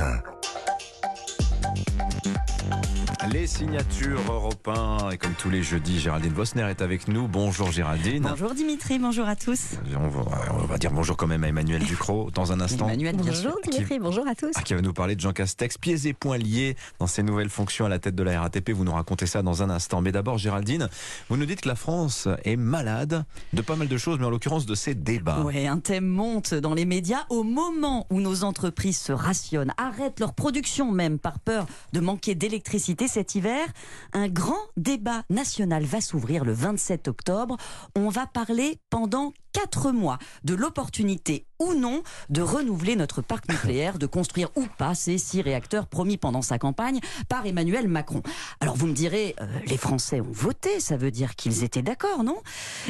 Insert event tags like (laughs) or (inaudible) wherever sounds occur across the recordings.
matin. Les signatures européens et comme tous les jeudis, Géraldine Vosner est avec nous. Bonjour Géraldine. Bonjour Dimitri, bonjour à tous. On va, on va dire bonjour quand même à Emmanuel Ducrot dans un instant. Emmanuel, bien sûr. Bonjour Dimitri, bonjour à tous. Ah, qui va nous parler de Jean Castex, pieds et poings liés dans ses nouvelles fonctions à la tête de la RATP. Vous nous racontez ça dans un instant. Mais d'abord, Géraldine, vous nous dites que la France est malade de pas mal de choses, mais en l'occurrence de ces débats. Ouais, un thème monte dans les médias au moment où nos entreprises se rationnent, arrêtent leur production même par peur de manquer d'électricité cet hiver. Un grand débat national va s'ouvrir le 27 octobre. On va parler pendant quatre mois de l'opportunité ou non de renouveler notre parc nucléaire, de construire ou pas ces six réacteurs promis pendant sa campagne par Emmanuel Macron. Alors vous me direz, euh, les Français ont voté, ça veut dire qu'ils étaient d'accord, non?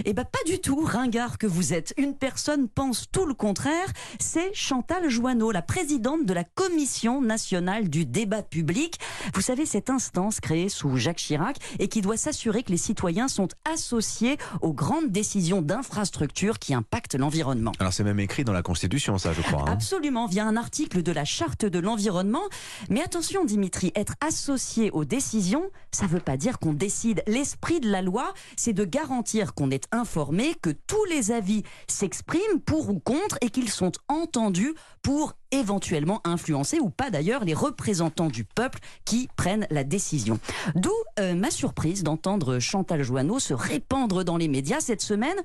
Eh ben pas du tout, ringard que vous êtes. Une personne pense tout le contraire, c'est Chantal Joanneau, la présidente de la Commission nationale du débat public. Vous savez, cette instance créée sous Jacques Chirac et qui doit s'assurer que les citoyens sont associés aux grandes décisions d'infrastructure qui impactent l'environnement. Alors c'est même écrit dans la Constitution, ça, je crois. hein. Absolument, via un article de la Charte de l'environnement. Mais attention, Dimitri, être associé aux décisions, ça ne veut pas dire qu'on décide. L'esprit de la loi, c'est de garantir qu'on est informé, que tous les avis s'expriment pour ou contre et qu'ils sont entendus pour éventuellement influencer ou pas d'ailleurs les représentants du peuple qui prennent la décision. D'où euh, ma surprise d'entendre Chantal Joanneau se répandre dans les médias cette semaine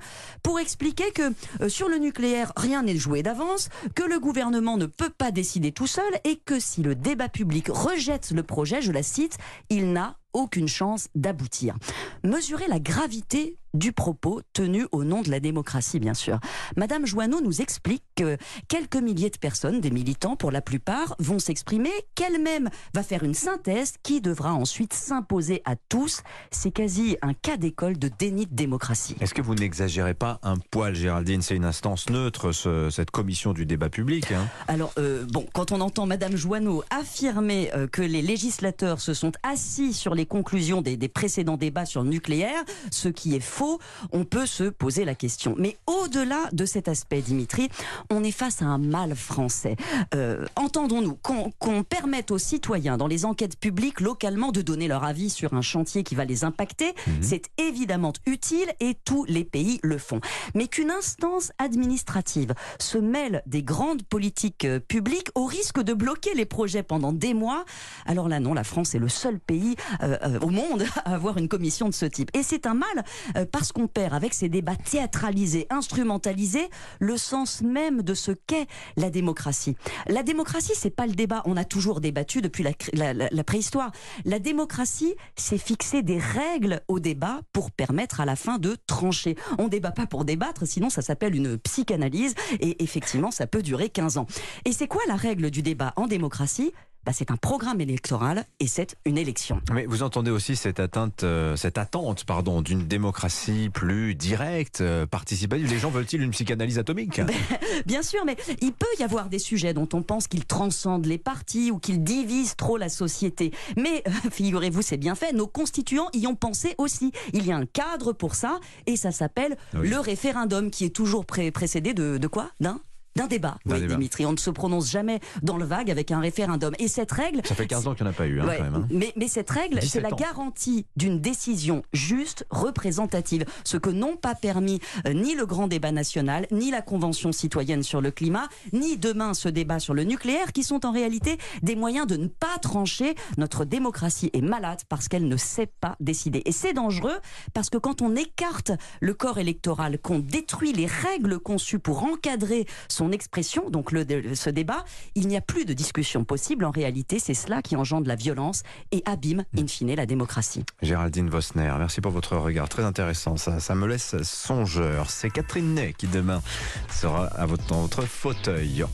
pour expliquer que euh, sur le nucléaire, rien n'est joué d'avance, que le gouvernement ne peut pas décider tout seul et que si le débat public rejette le projet, je la cite, il n'a aucune chance d'aboutir. Mesurez la gravité du propos tenu au nom de la démocratie, bien sûr. Madame Joanneau nous explique que quelques milliers de personnes, des militants pour la plupart, vont s'exprimer, qu'elle-même va faire une synthèse qui devra ensuite s'imposer à tous. C'est quasi un cas d'école de déni de démocratie. Est-ce que vous n'exagérez pas un poil, Géraldine? C'est une instance neutre, ce- cette commission du débat public. hein. Alors, euh, bon, quand on entend Madame Joanneau affirmer euh, que les législateurs se sont assis sur les conclusions des, des précédents débats sur le nucléaire, ce qui est faux, on peut se poser la question. Mais au-delà de cet aspect, Dimitri, on est face à un mal français. Euh, Entendons-nous, qu'on permette aux citoyens dans les enquêtes publiques localement de donner leur avis sur un chantier qui va les impacter, c'est évidemment utile et tous les pays le font. Mais qu'une instance administrative se mêle des grandes politiques euh, publiques au risque de bloquer les projets pendant des mois, alors là non, la France est le seul pays euh, euh, au monde (laughs) à avoir une commission de ce type. Et c'est un mal parce qu'on perd avec ces débats théâtralisés, instrumentalisés, le sens même de ce qu'est la démocratie. La démocratie, c'est pas le débat. On a toujours débattu depuis la, préhistoire. La démocratie, c'est fixer des règles au débat pour permettre à la fin de trancher. On débat pas pour débattre, sinon ça s'appelle une psychanalyse et effectivement, ça peut durer 15 ans. Et c'est quoi la règle du débat en démocratie? Bah, C'est un programme électoral et c'est une élection. Mais vous entendez aussi cette atteinte, euh, cette attente, pardon, d'une démocratie plus directe, euh, participative. Les gens veulent-ils une psychanalyse atomique? Bien sûr, mais il peut y avoir des sujets dont on pense qu'ils transcendent les partis ou qu'ils divisent trop la société. Mais euh, (laughs) figurez-vous, c'est bien fait. Nos constituants y ont pensé aussi. Il y a un cadre pour ça et ça s'appelle Oui. le référendum qui est toujours pré- précédé de, de quoi? D'un d'un débat. Oui, débat. Dimitri, on ne se prononce jamais dans le vague avec un référendum. Et cette règle, Ça fait 15 ans qu'il n'y en a pas eu, hein, Ouais, quand même. hein. mais, mais cette règle, 17 c'est la garantie d'une décision juste, représentative. Ce que n'ont pas permis euh, ni le grand débat national, ni la Convention citoyenne sur le climat, ni demain ce débat sur le nucléaire, qui sont en réalité des moyens de ne pas trancher. Notre démocratie est malade parce qu'elle ne sait pas décider. Et c'est dangereux parce que quand on écarte le corps électoral, qu'on détruit les règles conçues pour encadrer son expression, donc le, le- ce débat, il n'y a plus de discussion possible. En réalité, c'est cela qui engendre la violence et abîme, in fine, la démocratie. Géraldine Vosner, merci pour votre regard. Très intéressant, ça, ça me laisse songeur. C'est Catherine Ney qui demain sera à votre, dans votre fauteuil.